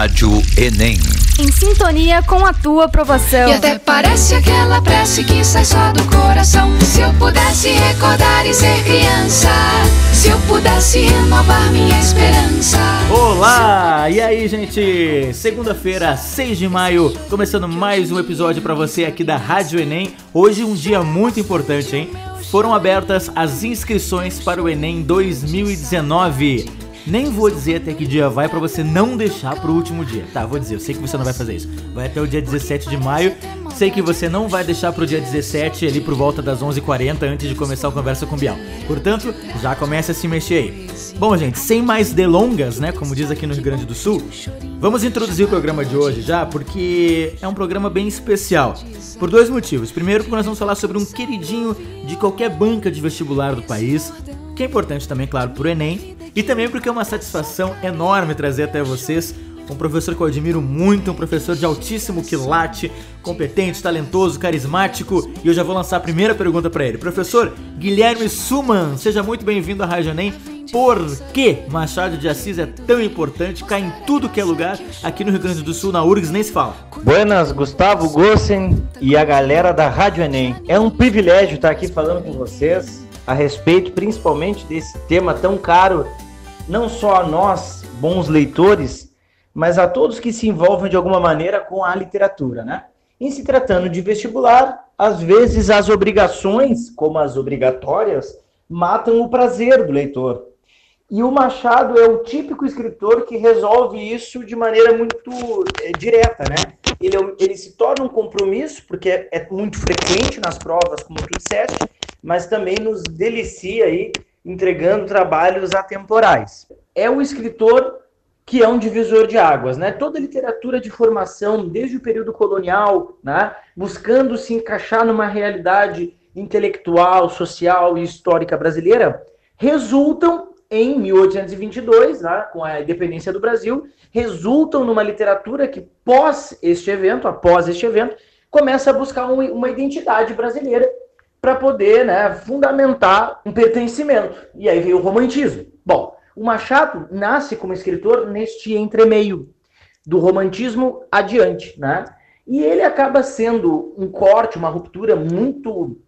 Rádio Enem. Em sintonia com a tua aprovação. E até parece aquela prece que sai só do coração. Se eu pudesse recordar e ser criança. Se eu pudesse renovar minha esperança. Olá! E aí, gente? Segunda-feira, 6 de maio, começando mais um episódio para você aqui da Rádio Enem. Hoje um dia muito importante, hein? Foram abertas as inscrições para o Enem 2019. Nem vou dizer até que dia vai para você não deixar pro último dia. Tá, vou dizer, eu sei que você não vai fazer isso. Vai até o dia 17 de maio. Sei que você não vai deixar pro dia 17 ali por volta das 11h40 antes de começar a conversa com o Bial. Portanto, já comece a se mexer aí. Bom, gente, sem mais delongas, né, como diz aqui no Rio Grande do Sul, vamos introduzir o programa de hoje já, porque é um programa bem especial. Por dois motivos. Primeiro, porque nós vamos falar sobre um queridinho de qualquer banca de vestibular do país, que é importante também, claro, pro Enem, e também porque é uma satisfação enorme trazer até vocês um professor que eu admiro muito, um professor de altíssimo quilate, competente, talentoso, carismático. E eu já vou lançar a primeira pergunta para ele. Professor Guilherme Suman, seja muito bem-vindo à Rádio Enem. Por que Machado de Assis é tão importante, cai em tudo que é lugar, aqui no Rio Grande do Sul, na URGS, nem se fala. Buenas, Gustavo Gossen e a galera da Rádio Enem. É um privilégio estar aqui falando com vocês a respeito principalmente desse tema tão caro, não só a nós, bons leitores, mas a todos que se envolvem de alguma maneira com a literatura, né? Em se tratando de vestibular, às vezes as obrigações, como as obrigatórias, matam o prazer do leitor. E o Machado é o típico escritor que resolve isso de maneira muito é, direta, né? Ele, é ele se torna um compromisso, porque é, é muito frequente nas provas, como tu disseste, mas também nos delicia aí entregando trabalhos atemporais. É o escritor que é um divisor de águas, né? Toda literatura de formação, desde o período colonial, né? buscando se encaixar numa realidade intelectual, social e histórica brasileira, resultam em 1822, né, com a independência do Brasil, resultam numa literatura que pós este evento, após este evento, começa a buscar uma identidade brasileira para poder né, fundamentar um pertencimento. E aí veio o romantismo. Bom, o Machado nasce como escritor neste entremeio do romantismo adiante, né? E ele acaba sendo um corte, uma ruptura muito,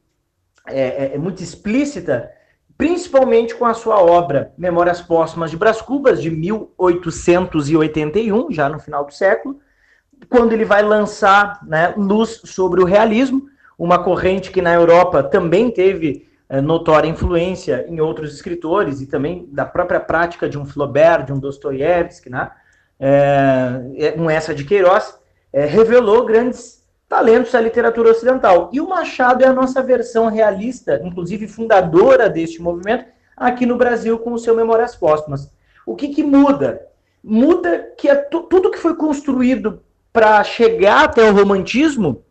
é, é, é muito explícita, principalmente com a sua obra Memórias Póstumas de Brás Cubas, de 1881, já no final do século, quando ele vai lançar né, luz sobre o realismo, uma corrente que na Europa também teve é, notória influência em outros escritores e também da própria prática de um Flaubert, de um Dostoiévski, né? É, um essa de Queiroz, é, revelou grandes talentos da literatura ocidental. E o Machado é a nossa versão realista, inclusive fundadora deste movimento, aqui no Brasil com o seu Memórias Póstumas. O que, que muda? Muda que é tudo que foi construído para chegar até o romantismo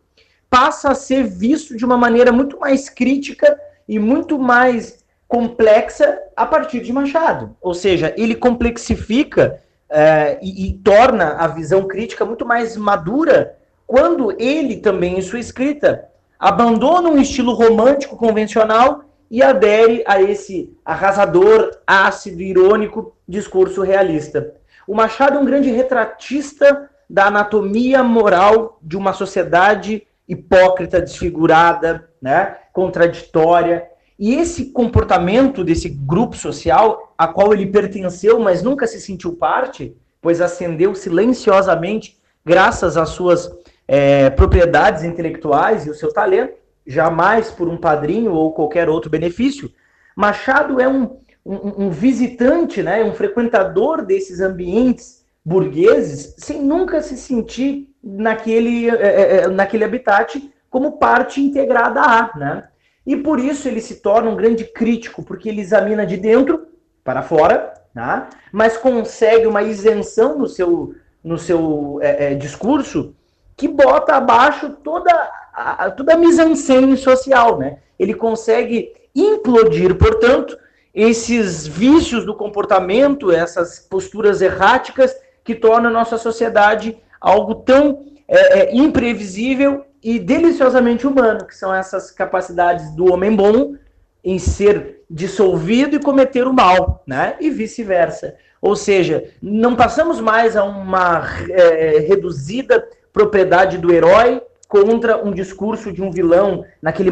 passa a ser visto de uma maneira muito mais crítica e muito mais complexa a partir de Machado. Ou seja, ele complexifica uh, e, e torna a visão crítica muito mais madura quando ele também, em sua escrita, abandona um estilo romântico convencional e adere a esse arrasador, ácido, irônico discurso realista. O Machado é um grande retratista da anatomia moral de uma sociedade hipócrita, desfigurada, né, contraditória. E esse comportamento desse grupo social a qual ele pertenceu, mas nunca se sentiu parte, pois ascendeu silenciosamente graças às suas é, propriedades intelectuais e o seu talento, jamais por um padrinho ou qualquer outro benefício. Machado é um, um, um visitante, né, um frequentador desses ambientes burgueses, sem nunca se sentir naquele, é, é, é, naquele habitat como parte integrada a, né? E por isso ele se torna um grande crítico, porque ele examina de dentro para fora, né? mas consegue uma isenção no seu, no seu é, é, discurso que bota abaixo toda a, toda a mise-en-scène social. Né? Ele consegue implodir, portanto, esses vícios do comportamento, essas posturas erráticas que tornam a nossa sociedade algo tão é, é, imprevisível e deliciosamente humano, que são essas capacidades do homem bom em ser dissolvido e cometer o mal, né? E vice-versa. Ou seja, não passamos mais a uma é, reduzida propriedade do herói contra um discurso de um vilão naquele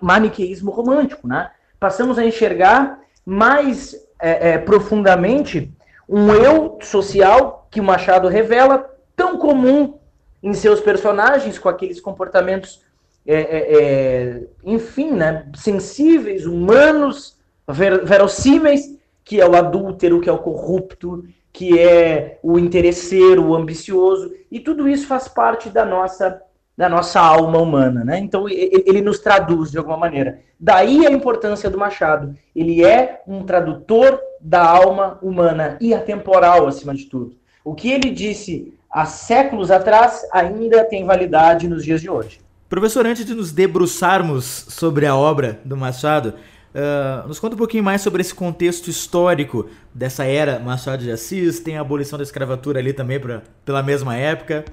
maniqueísmo romântico, né? Passamos a enxergar mais é, é, profundamente um eu social que o Machado revela tão comum em seus personagens com aqueles comportamentos, é, é, é enfim, né, sensíveis, humanos, ver, verossímeis, que é o adúltero, que é o corrupto, que é o interesseiro, o ambicioso, e tudo isso faz parte da nossa da nossa alma humana, né? Então ele nos traduz de alguma maneira. Daí a importância do Machado. Ele é um tradutor da alma humana e atemporal acima de tudo. O que ele disse há séculos atrás ainda tem validade nos dias de hoje. Professor, antes de nos debruçarmos sobre a obra do Machado, Uh, nos conta um pouquinho mais sobre esse contexto histórico dessa era Machado de Assis, tem a abolição da escravatura ali também pra, pela mesma época.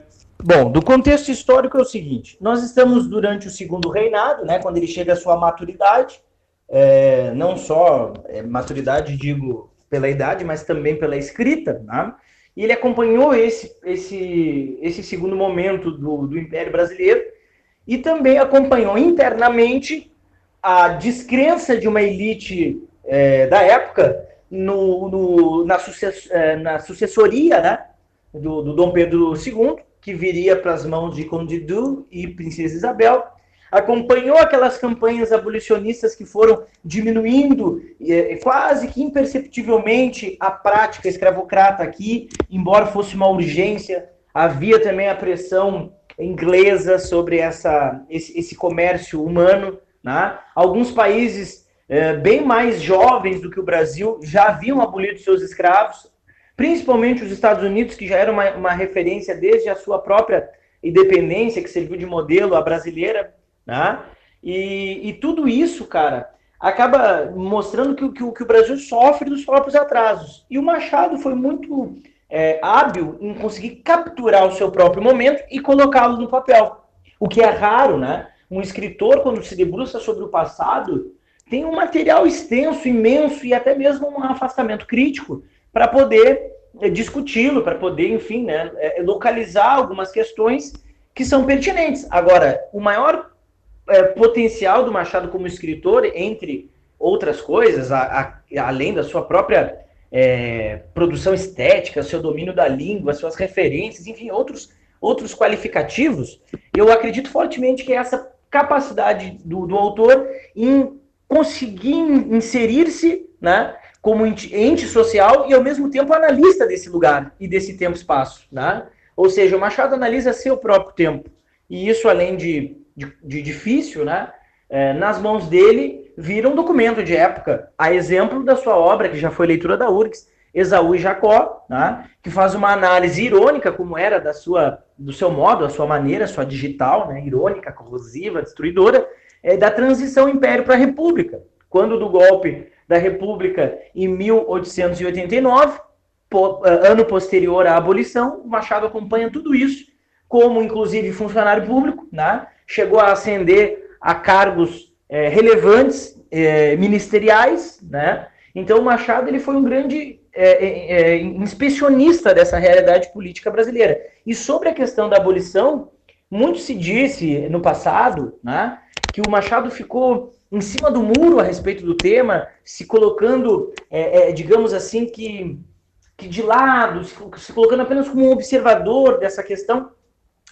Bom, do contexto histórico é o seguinte: nós estamos durante o segundo reinado, né, quando ele chega à sua maturidade, é, não só é, maturidade, digo, pela idade, mas também pela escrita, né? E ele acompanhou esse, esse, esse segundo momento do, do Império Brasileiro e também acompanhou internamente a descrença de uma elite é, da época no, no na, sucess, é, na, sucessoria né, do, do, Dom Pedro II, que viria para as mãos de Conde Du e Princesa Isabel, acompanhou aquelas campanhas abolicionistas que foram diminuindo é, quase que imperceptivelmente a prática escravocrata aqui, embora fosse uma urgência, havia também a pressão inglesa sobre essa, esse, esse comércio humano né? Alguns países é, bem mais jovens do que o Brasil já haviam abolido seus escravos, principalmente os Estados Unidos, que já era uma, uma referência desde a sua própria independência, que serviu de modelo à brasileira. Né? E, e tudo isso, cara, acaba mostrando que, que, que, o Brasil sofre dos próprios atrasos. E o Machado foi muito é, hábil em conseguir capturar o seu próprio momento e colocá-lo no papel. O que é raro, né? Um escritor, quando se debruça sobre o passado, tem um material extenso, imenso e até mesmo um afastamento crítico para poder é, discuti-lo, para poder, enfim, né, é, localizar algumas questões que são pertinentes. Agora, o maior é, potencial do Machado como escritor, entre outras coisas, a, a, além da sua própria é, produção estética, seu domínio da língua, suas referências, enfim, outros, outros qualificativos, eu acredito fortemente que essa capacidade do, do autor em conseguir inserir-se né, como ente social e, ao mesmo tempo, analista desse lugar e desse tempo-espaço. Né? Ou seja, o Machado analisa seu próprio tempo. E isso, além de, de, de difícil, né, é, nas mãos dele, vira um documento de época. A exemplo da sua obra, que já foi leitura da URGS, Esaú e Jacó, né, que faz uma análise irônica, como era da sua, do seu modo, a sua maneira, a sua digital, né, irônica, corrosiva, destruidora, é, da transição império para república. Quando do golpe da república em 1889, po, eh, ano posterior à abolição, Machado acompanha tudo isso, como inclusive funcionário público, né, chegou a ascender a cargos é, relevantes é, ministeriais, né, então Machado ele foi um grande é, é, é, inspecionista dessa realidade política brasileira. E sobre a questão da abolição, muito se disse no passado né, que o Machado ficou em cima do muro a respeito do tema, se colocando, é, digamos assim, que, que de lado, se, se, colocando apenas como um observador dessa questão,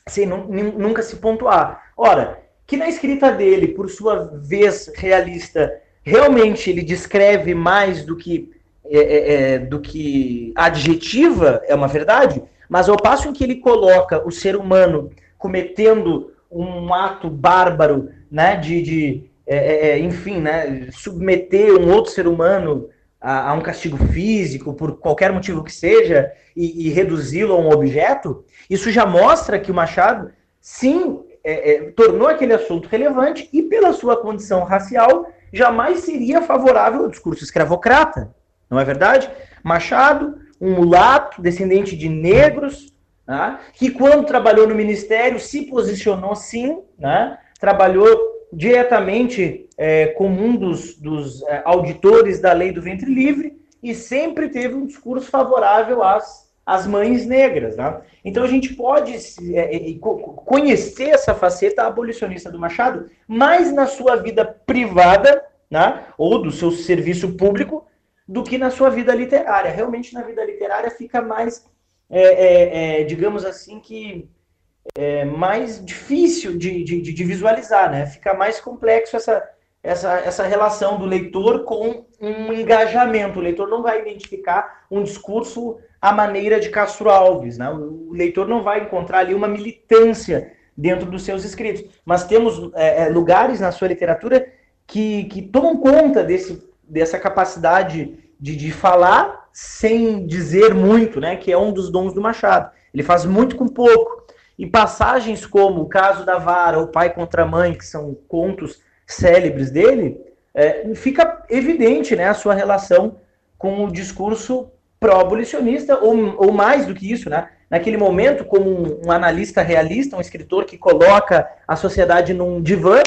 sem nunca se pontuar. Ora, que na escrita dele, por sua vez realista, realmente ele descreve mais do que é, é, é, do que adjetiva é uma verdade, mas ao passo em que ele coloca o ser humano cometendo um ato bárbaro, né, de, de é, é, é enfim, né, submeter um outro ser humano a, a um castigo físico, por qualquer motivo que seja, e, e reduzi-lo a um objeto, isso já mostra que o Machado, sim, tornou aquele assunto relevante e, pela sua condição racial, jamais seria favorável ao discurso escravocrata não é verdade? Machado, um mulato, descendente de negros, né, que quando trabalhou no ministério se posicionou sim, né, trabalhou diretamente é, como um dos, dos é, auditores da lei do ventre livre e sempre teve um discurso favorável às, às mães negras. Né? Então a gente pode é, é, conhecer essa faceta abolicionista do Machado, mais na sua vida privada, né, ou do seu serviço público, do que na sua vida literária. Realmente na vida literária fica mais, é, é, é digamos assim, que é mais difícil de, de, de, visualizar, né? Fica mais complexo essa, essa, essa relação do leitor com um engajamento. O leitor não vai identificar um discurso à maneira de Castro Alves, né? O leitor não vai encontrar ali uma militância dentro dos seus escritos. Mas temos é, é lugares na sua literatura que, que tomam conta desse, dessa capacidade de, de falar sem dizer muito, né? Que é um dos dons do Machado. Ele faz muito com pouco. E passagens como o caso da vara, o pai contra a mãe, que são contos célebres dele, é, fica evidente né, a sua relação com o discurso pró-abolicionista, ou, ou mais do que isso, né? Naquele momento, como um, um, analista realista, um escritor que coloca a sociedade num divã,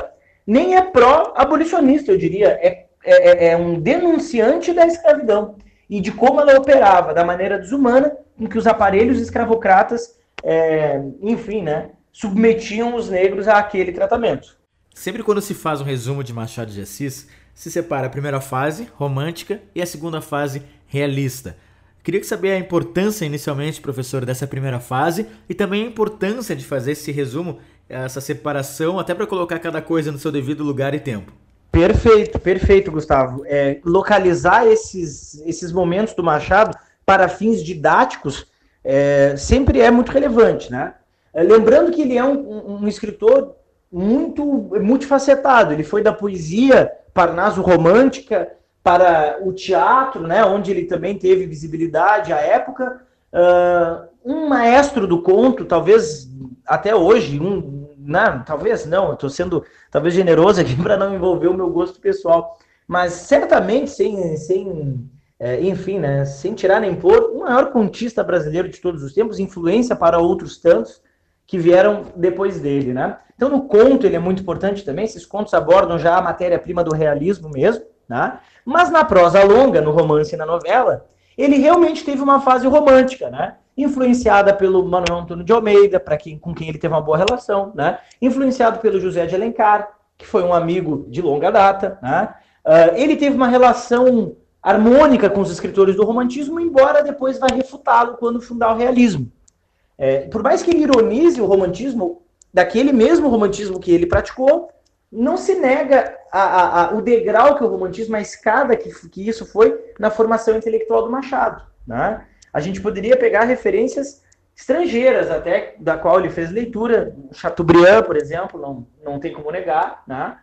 nem é pró-abolicionista, eu diria, é, é, é um denunciante da escravidão e de como ela operava, da maneira desumana com que os aparelhos escravocratas é, enfim, né, submetiam os negros àquele tratamento. Sempre quando se faz um resumo de Machado de Assis, se separa a primeira fase, romântica, e a segunda fase, realista. Queria saber a importância inicialmente, professor, dessa primeira fase e também a importância de fazer esse resumo, essa separação, até para colocar cada coisa no seu devido lugar e tempo. Perfeito, perfeito, Gustavo. É, localizar esses, esses momentos do Machado para fins didáticos é, sempre é muito relevante, né? É, lembrando que ele é um, um, escritor muito multifacetado. Ele foi da poesia parnaso romântica para o teatro, né, onde ele também teve visibilidade à época. Uh, um maestro do conto, talvez até hoje, um, não, talvez não, estou sendo talvez generoso aqui para não envolver o meu gosto pessoal, mas certamente sem, sem é, enfim, né, sem tirar nem pôr, o maior contista brasileiro de todos os tempos, influência para outros tantos que vieram depois dele, né? Então, no conto ele é muito importante também, esses contos abordam já a matéria-prima do realismo mesmo, né? Mas na prosa longa, no romance e na novela, ele realmente teve uma fase romântica, né? Influenciada pelo Manuel Antônio de Almeida, para quem com quem ele teve uma boa relação, né? Influenciado pelo José de Alencar, que foi um amigo de longa data, né? Uh, ele teve uma relação harmônica com os escritores do romantismo, embora depois vá refutá-lo quando fundar o realismo. É, por mais que ele ironize o romantismo, daquele mesmo romantismo que ele praticou, não se nega a, a, a, o degrau que o romantismo, a escada que, que isso foi na formação intelectual do Machado. Né? A gente poderia pegar referências estrangeiras, até da qual ele fez leitura, Chateaubriand, por exemplo, não, não tem como negar, né?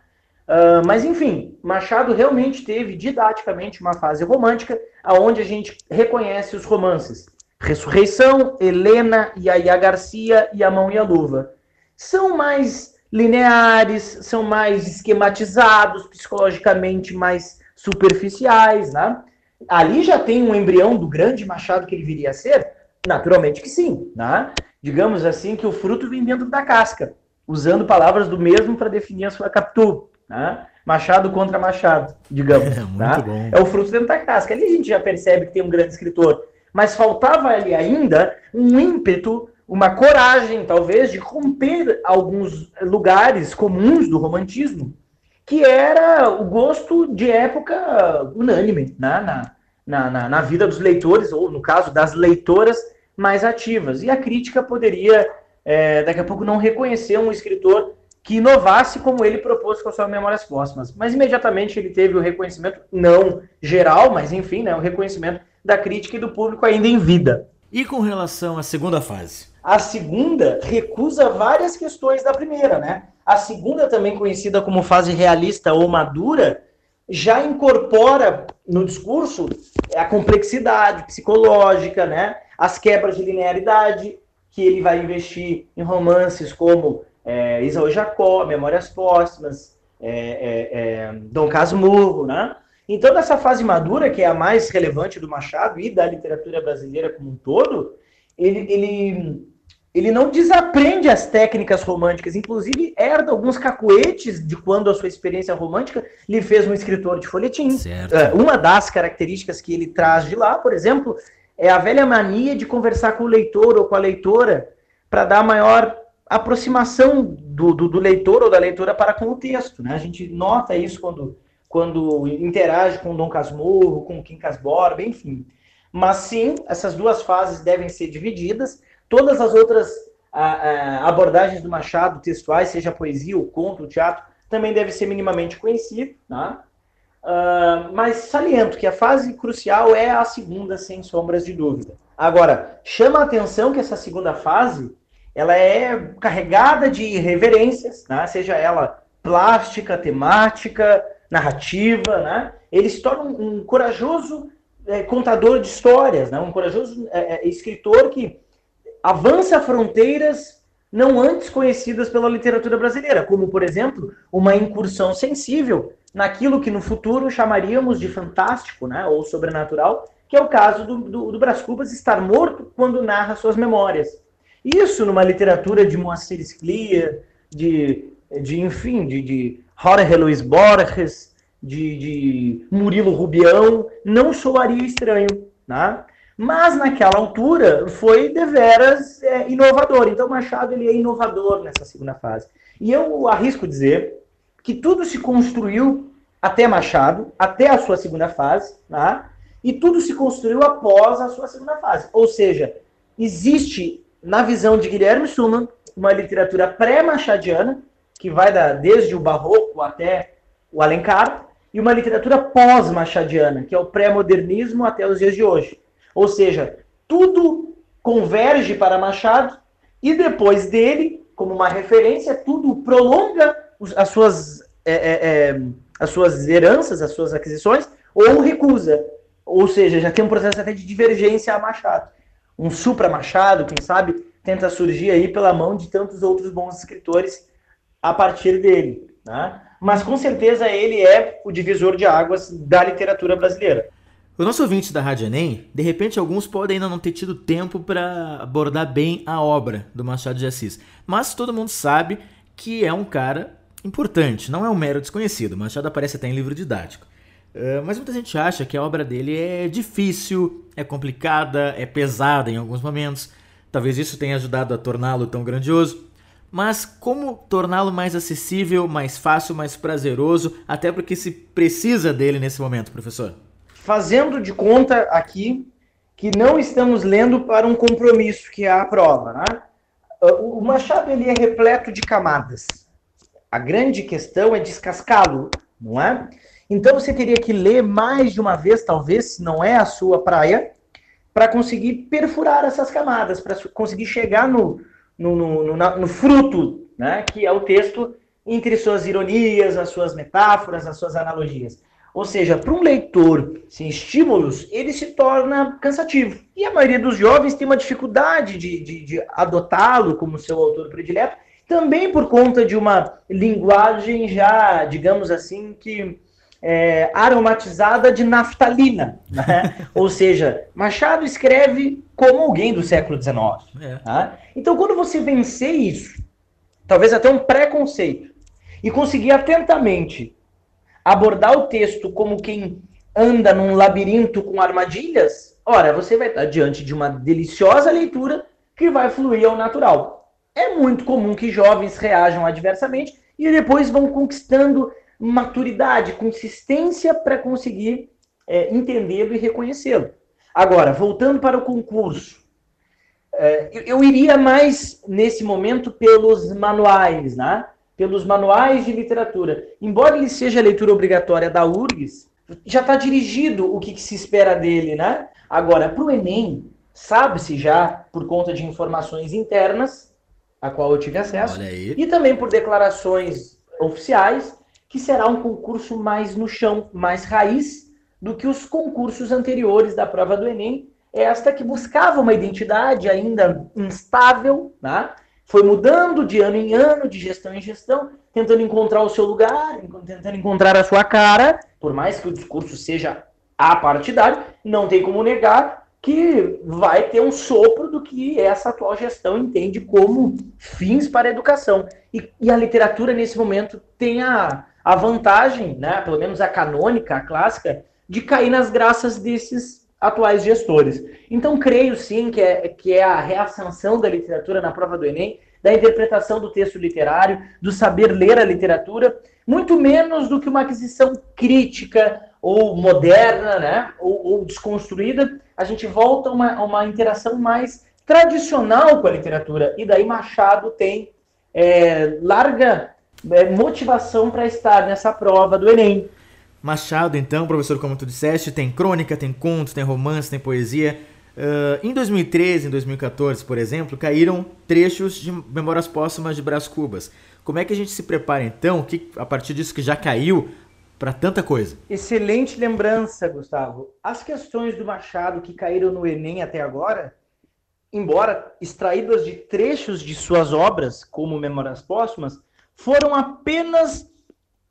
Uh, mas enfim, Machado realmente teve didaticamente uma fase romântica, aonde a gente reconhece os romances Ressurreição, Helena, Yaya Garcia e A Mão e a Luva. São mais lineares, são mais esquematizados, psicologicamente mais superficiais, né? Ali já tem um embrião do grande Machado que ele viria a ser? Naturalmente que sim, né? Digamos assim que o fruto vem dentro da casca, usando palavras do mesmo para definir a sua captura. Né? Machado contra Machado, digamos. É, tá? é o fruto dentro da casca. Ali a gente já percebe que tem um grande escritor. Mas faltava ali ainda um ímpeto, uma coragem, talvez, de romper alguns lugares comuns do romantismo, que era o gosto de época unânime né? na, na, na, vida dos leitores, ou no caso das leitoras mais ativas. E a crítica poderia, é, daqui a pouco, não reconhecer um escritor que inovasse como ele propôs com as suas memórias póstumas. Mas imediatamente ele teve o reconhecimento, não geral, mas enfim, né, o reconhecimento da crítica e do público ainda em vida. E com relação à segunda fase? A segunda recusa várias questões da primeira, né? A segunda, também conhecida como fase realista ou madura, já incorpora no discurso a complexidade psicológica, né? As quebras de linearidade, que ele vai investir em romances como é, Isaú Jacó, Memórias Póstumas, é, é, é, Dom Casmurro, né? Então, nessa fase madura, que é a mais relevante do Machado e da literatura brasileira como um todo, ele, ele ele não desaprende as técnicas românticas, inclusive herda alguns cacuetes de quando a sua experiência romântica lhe fez um escritor de folhetim. Certo. É, uma das características que ele traz de lá, por exemplo, é a velha mania de conversar com o leitor ou com a leitora para dar maior aproximação do, do, do, leitor ou da leitora para com o texto. Né? A gente nota isso quando, quando interage com Dom Casmurro, com Quincas Borba, enfim. Mas sim, essas duas fases devem ser divididas. Todas as outras a, a, abordagens do Machado, textuais, seja poesia, o conto, o teatro, também deve ser minimamente conhecido. Né? Uh, mas saliento que a fase crucial é a segunda, sem sombras de dúvida. Agora, chama a atenção que essa segunda fase ela é carregada de reverências, né? seja ela plástica, temática, narrativa. Né? Ele se torna um, um corajoso é, contador de histórias, né? um corajoso é, é, escritor que avança fronteiras não antes conhecidas pela literatura brasileira, como, por exemplo, uma incursão sensível naquilo que no futuro chamaríamos de fantástico né? ou sobrenatural, que é o caso do, do, do Brás Cubas estar morto quando narra suas memórias. Isso numa literatura de Moacir Sclia, de, de enfim, de, de Jorge Luiz Borges, de, de Murilo Rubião, não soaria estranho, né? Mas naquela altura foi deveras é, inovador. Então Machado ele é inovador nessa segunda fase. E eu arrisco dizer que tudo se construiu até Machado, até a sua segunda fase, né? e tudo se construiu após a sua segunda fase. Ou seja, existe na visão de Guilherme Suman, uma literatura pré-machadiana, que vai da, desde o barroco até o Alencar, e uma literatura pós-machadiana, que é o pré-modernismo até os dias de hoje. Ou seja, tudo converge para Machado, e depois dele, como uma referência, tudo prolonga as suas, é, é, é, as suas heranças, as suas aquisições, ou recusa. Ou seja, já tem um processo até de divergência a Machado um supra Machado, quem sabe, tenta surgir aí pela mão de tantos outros bons escritores a partir dele. Né? Mas com certeza ele é o divisor de águas da literatura brasileira. O nosso ouvinte da Rádio Enem, de repente alguns podem ainda não ter tido tempo para abordar bem a obra do Machado de Assis, mas todo mundo sabe que é um cara importante, não é um mero desconhecido. Machado aparece até em livro didático. Uh, mas muita gente acha que a obra dele é difícil, é complicada, é pesada em alguns momentos. Talvez isso tenha ajudado a torná-lo tão grandioso. Mas como torná-lo mais acessível, mais fácil, mais prazeroso, até porque se precisa dele nesse momento, professor? Fazendo de conta aqui que não estamos lendo para um compromisso, que é a prova. Né? O Machado ele é repleto de camadas. A grande questão é descascá-lo, não é? Então você teria que ler mais de uma vez, talvez, se não é a sua praia, para conseguir perfurar essas camadas, para conseguir chegar no, no, no, no, no fruto, né, que é o texto, entre suas ironias, as suas metáforas, as suas analogias. Ou seja, para um leitor sem estímulos, ele se torna cansativo. E a maioria dos jovens tem uma dificuldade de, de, de adotá-lo como seu autor predileto, também por conta de uma linguagem já, digamos assim, que é, aromatizada de naftalina. Né? Ou seja, Machado escreve como alguém do século XIX. É. Tá? Então, quando você vencer isso, talvez até um preconceito, e conseguir atentamente abordar o texto como quem anda num labirinto com armadilhas, ora, você vai estar diante de uma deliciosa leitura que vai fluir ao natural. É muito comum que jovens reajam adversamente e depois vão conquistando maturidade, consistência para conseguir é, entendê-lo e reconhecê-lo. Agora, voltando para o concurso, é, eu, eu, iria mais nesse momento pelos manuais, né? pelos manuais de literatura. Embora ele seja leitura obrigatória da URGS, já está dirigido o que, que, se espera dele. Né? Agora, para o Enem, sabe-se já, por conta de informações internas, a qual eu tive acesso, e também por declarações oficiais, que será um concurso mais no chão, mais raiz do que os concursos anteriores da prova do Enem, esta que buscava uma identidade ainda instável, né? foi mudando de ano em ano, de gestão em gestão, tentando encontrar o seu lugar, tentando encontrar a sua cara, por mais que o discurso seja apartidário, não tem como negar que vai ter um sopro do que essa atual gestão entende como fins para a educação. E, e a literatura, nesse momento, tem a, a vantagem, né, pelo menos a canônica, a clássica, de cair nas graças desses atuais gestores. Então, creio sim que é, que é a reascensão da literatura na prova do Enem, da interpretação do texto literário, do saber ler a literatura, muito menos do que uma aquisição crítica ou moderna, né, ou, ou desconstruída. A gente volta a uma, uma interação mais tradicional com a literatura. E daí Machado tem é, larga motivação para estar nessa prova do Enem. Machado, então, professor, como tu disseste, tem crônica, tem contos, tem romance, tem poesia. Uh, em 2013, em 2014, por exemplo, caíram trechos de Memórias Póstumas de Brás Cubas. Como é que a gente se prepara, então, que, a partir disso que já caiu, para tanta coisa? Excelente lembrança, Gustavo. As questões do Machado que caíram no Enem até agora, embora extraídas de trechos de suas obras, como Memórias Póstumas, foram apenas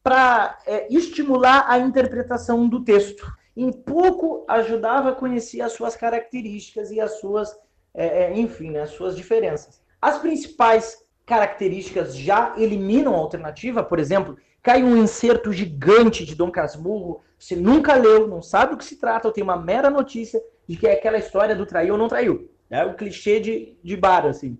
para é, estimular a interpretação do texto. Em pouco ajudava a conhecer as suas características e as suas, é, é, enfim, né, as suas diferenças. As principais características já eliminam a alternativa, por exemplo, cai um inserto gigante de Dom Casmurro, você nunca leu, não sabe o que se trata, ou tem uma mera notícia de que é aquela história do traiu ou não traiu. É o clichê de, de bar, assim.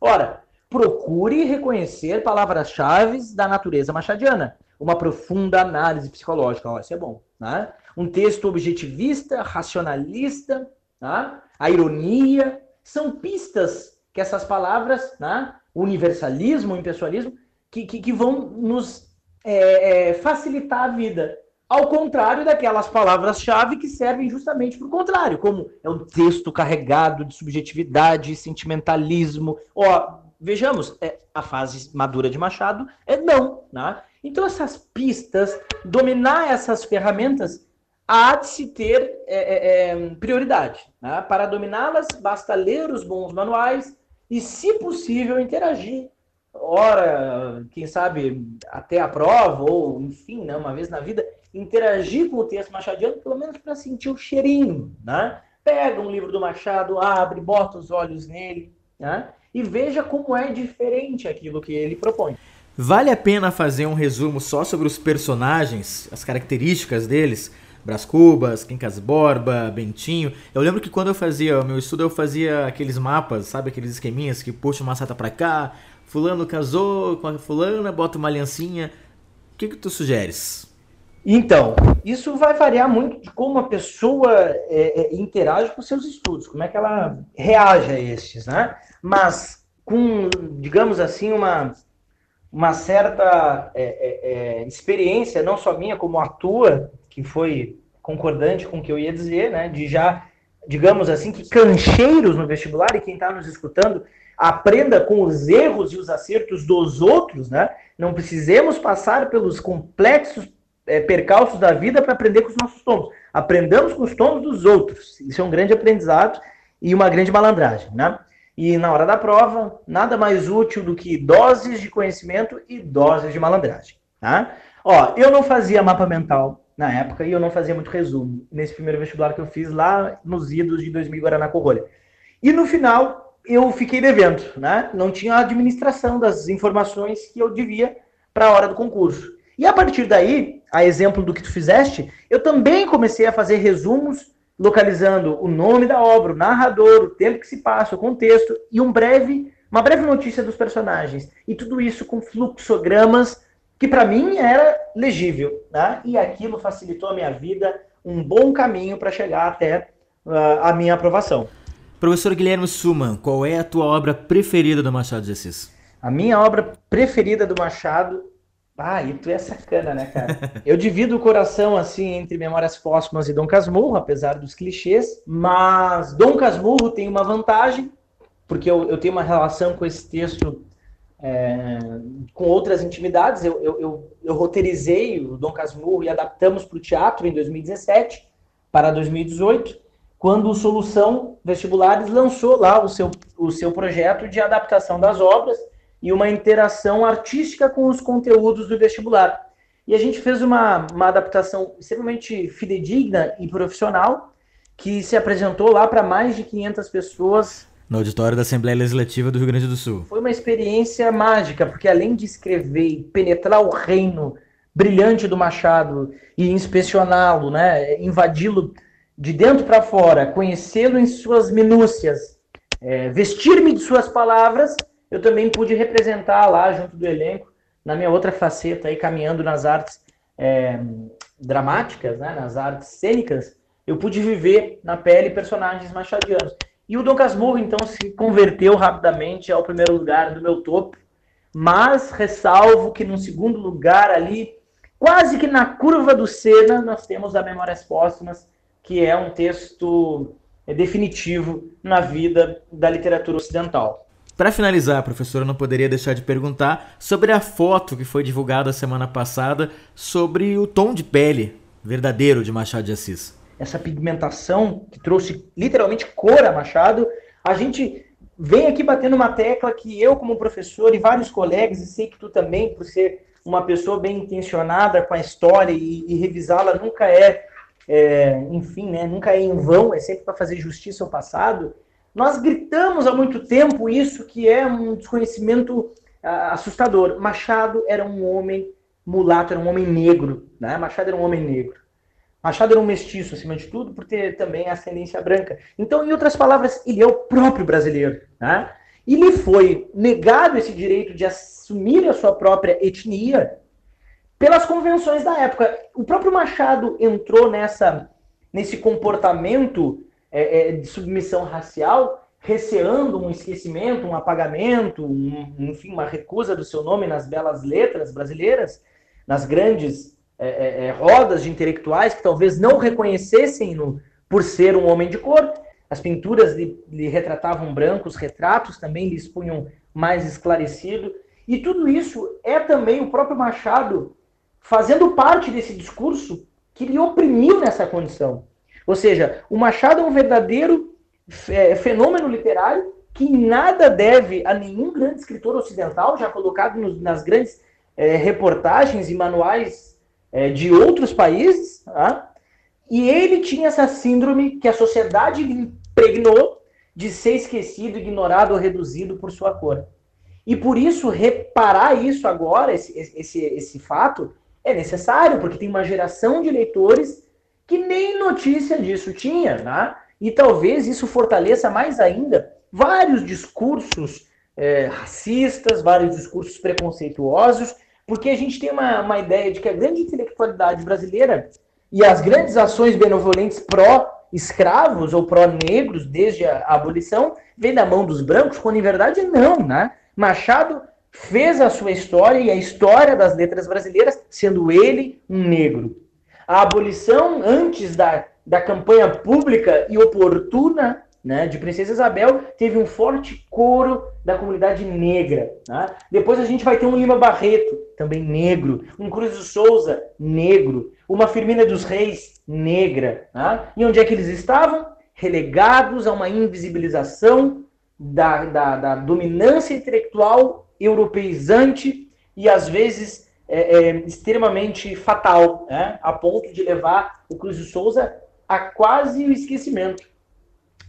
Ora, procure reconhecer palavras-chave da natureza machadiana uma profunda análise psicológica. Ó, isso é bom. Né? Um texto objetivista, racionalista, né? a ironia, são pistas que essas palavras, né? universalismo, impessoalismo, que, que, que vão nos é, é, facilitar a vida. Ao contrário daquelas palavras-chave que servem justamente para o contrário, como é um texto carregado de subjetividade, sentimentalismo. Ó, vejamos, é, a fase madura de Machado é não, né? Então, essas pistas, dominar essas ferramentas, há de se ter é, é, é, prioridade. Né? Para dominá-las, basta ler os bons manuais e, se possível, interagir. Ora, quem sabe até a prova, ou enfim, né, uma vez na vida, interagir com o texto machadiano, pelo menos para sentir o cheirinho. Né? Pega um livro do Machado, abre, bota os olhos nele né? E veja como é diferente aquilo que ele propõe. Vale a pena fazer um resumo só sobre os personagens, as características deles? Brás Cubas, Quincas Borba, Bentinho. Eu lembro que quando eu fazia o meu estudo, eu fazia aqueles mapas, sabe? Aqueles esqueminhas que puxa uma seta pra cá, fulano casou com a fulana, bota uma aliancinha. O que, que tu sugeres? Então, isso vai variar muito de como a pessoa é, é, interage com seus estudos, como é que ela reage a estes, né? Mas com, digamos assim, uma uma certa é, é, é, experiência, não só minha, como a tua, que foi concordante com o que eu ia dizer, né? De já, digamos assim, que cancheiros no vestibular, e quem está nos escutando, aprenda com os erros e os acertos dos outros, né? Não precisemos passar pelos complexos é, percalços da vida para aprender com os nossos tomos. Aprendamos com os tomos dos outros. Isso é um grande aprendizado e uma grande malandragem, né? E na hora da prova, nada mais útil do que doses de conhecimento e doses de malandragem. Tá? Ó, eu não fazia mapa mental na época e eu não fazia muito resumo nesse primeiro vestibular que eu fiz lá nos idos de 2000 Guaraná Corrolha. E no final eu fiquei devendo, né? Não tinha a administração das informações que eu devia para a hora do concurso. E a partir daí, a exemplo do que tu fizeste, eu também comecei a fazer resumos localizando o nome da obra, o narrador, o tempo que se passa, o contexto e um breve, uma breve notícia dos personagens. E tudo isso com fluxogramas que para mim era legível, né? E aquilo facilitou a minha vida, um bom caminho para chegar até uh, a minha aprovação. Professor Guilherme Suman, qual é a tua obra preferida do Machado de Assis? A minha obra preferida do Machado ah, e tu é sacana, né, cara? Eu divido o coração, assim, entre Memórias Póstumas e Dom Casmurro, apesar dos clichês, mas Dom Casmurro tem uma vantagem, porque eu, eu tenho uma relação com esse texto é, com outras intimidades. Eu, eu, eu, eu, roteirizei o Dom Casmurro e adaptamos para o teatro em 2017 para 2018, quando o Solução Vestibulares lançou lá o seu, o seu projeto de adaptação das obras, e uma interação artística com os conteúdos do vestibular. E a gente fez uma, uma adaptação extremamente fidedigna e profissional, que se apresentou lá para mais de 500 pessoas. No auditório da Assembleia Legislativa do Rio Grande do Sul. Foi uma experiência mágica, porque além de escrever e penetrar o reino brilhante do Machado e inspecioná-lo, né, invadi-lo de dentro para fora, conhecê-lo em suas minúcias, é, vestir-me de suas palavras, eu também pude representar lá junto do elenco, na minha outra faceta aí, caminhando nas artes é, dramáticas, né, nas artes cênicas, eu pude viver na pele personagens machadianos. E o Dom Casmurro, então, se converteu rapidamente ao primeiro lugar do meu topo, mas ressalvo que no segundo lugar ali, quase que na curva do Sena, nós temos a Memórias Póstumas, que é um texto definitivo na vida da literatura ocidental. Para finalizar, professor, eu não poderia deixar de perguntar sobre a foto que foi divulgada semana passada sobre o tom de pele verdadeiro de Machado de Assis. Essa pigmentação que trouxe literalmente cor a Machado, a gente vem aqui batendo uma tecla que eu, como professor, e vários colegas, e sei que tu também, por ser uma pessoa bem intencionada com a história e, e revisá-la, nunca é, é, enfim, né, nunca é em vão, é sempre para fazer justiça ao passado. Nós gritamos há muito tempo isso que é um desconhecimento ah, assustador. Machado era um homem mulato, era um homem negro. Né? Machado era um homem negro. Machado era um mestiço, acima de tudo, por ter também ascendência branca. Então, em outras palavras, ele é o próprio brasileiro. Né? E lhe foi negado esse direito de assumir a sua própria etnia pelas convenções da época. O próprio Machado entrou nessa, nesse comportamento é, é, de submissão racial, receando um esquecimento, um apagamento, um, enfim, uma recusa do seu nome nas belas letras brasileiras, nas grandes é, é, é rodas de intelectuais que talvez não reconhecessem-no por ser um homem de cor. As pinturas lhe, lhe retratavam brancos, retratos também lhe expunham mais esclarecido. E tudo isso é também o próprio Machado fazendo parte desse discurso que lhe oprimiu nessa condição. Ou seja, o Machado é um verdadeiro é, fenômeno literário que nada deve a nenhum grande escritor ocidental, já colocado nos, nas grandes é, reportagens e manuais é, de outros países. Tá? E ele tinha essa síndrome que a sociedade lhe impregnou de ser esquecido, ignorado ou reduzido por sua cor. E por isso, reparar isso agora, esse, esse, esse fato, é necessário, porque tem uma geração de leitores que nem notícia disso tinha, né? E talvez isso fortaleça mais ainda vários discursos é, racistas, vários discursos preconceituosos, porque a gente tem uma, uma ideia de que a grande intelectualidade brasileira e as grandes ações benevolentes pró-escravos ou pró-negros desde a abolição vem da mão dos brancos, quando em verdade não, né? Machado fez a sua história e a história das letras brasileiras sendo ele um negro. A abolição antes da, da campanha pública e oportuna né, de Princesa Isabel teve um forte coro da comunidade negra. Né? Depois a gente vai ter um Lima Barreto, também negro, um Cruz do Souza, negro, uma Firmina dos Reis, negra. Né? E onde é que eles estavam? Relegados a uma invisibilização da, da, da dominância intelectual europeizante e às vezes é, é, extremamente fatal, né? a ponto de levar o Cruz de Souza a quase o esquecimento.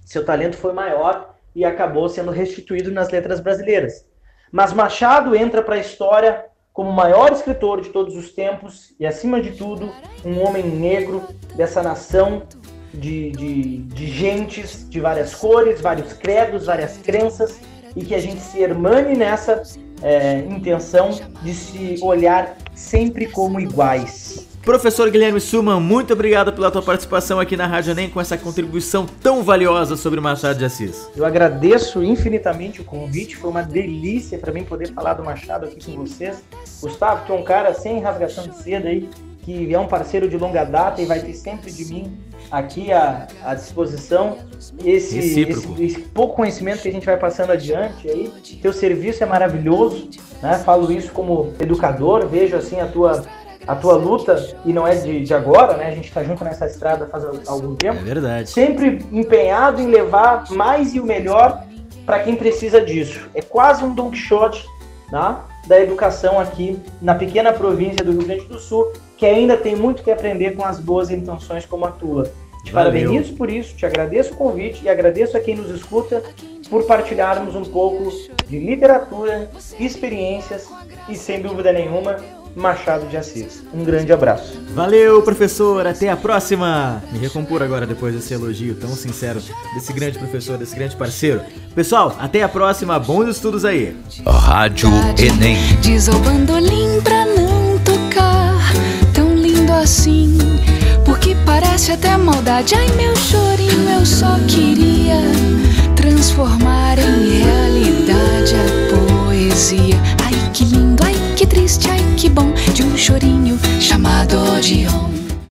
Seu talento foi maior e acabou sendo restituído nas letras brasileiras. Mas Machado entra para a história como o maior escritor de todos os tempos e, acima de tudo, um homem negro dessa nação de, de, de gentes de várias cores, vários credos, várias crenças e que a gente se hermane nessa é, intenção de se olhar sempre como iguais. Professor Guilherme Suman, muito obrigado pela tua participação aqui na Rádio Enem com essa contribuição tão valiosa sobre Machado de Assis. Eu agradeço infinitamente o convite, foi uma delícia para mim poder falar do Machado aqui com vocês. Gustavo, que é um cara sem rasgação de seda aí, que é um parceiro de longa data e vai ter sempre de mim aqui à, à disposição. Esse, esse, esse, pouco conhecimento que a gente vai passando adiante aí, teu serviço é maravilhoso, né? Falo isso como educador, vejo assim a tua a tua luta, e não é de, de agora, né? A gente está junto nessa estrada faz algum tempo. É verdade. Sempre empenhado em levar mais e o melhor para quem precisa disso. É quase um Don Quixote né? da educação aqui na pequena província do Rio Grande do Sul, que ainda tem muito que aprender com as boas intenções como a tua. Te Valeu. parabenizo por isso, te agradeço o convite e agradeço a quem nos escuta por partilharmos um pouco de literatura, experiências e, sem dúvida nenhuma, Machado de Assis. Um grande abraço. Valeu, professor. Até a próxima. Me recompor agora depois desse elogio tão sincero desse grande professor, desse grande parceiro. Pessoal, até a próxima. Bons estudos aí. Rádio Enem. Diz ao bandolim pra assim. Porque parece até maldade. Ai, meu chorinho, eu só queria transformar em realidade a poesia. Ai, que lindo, ai, que triste, ai, que bom de um chorinho chamado Odeon.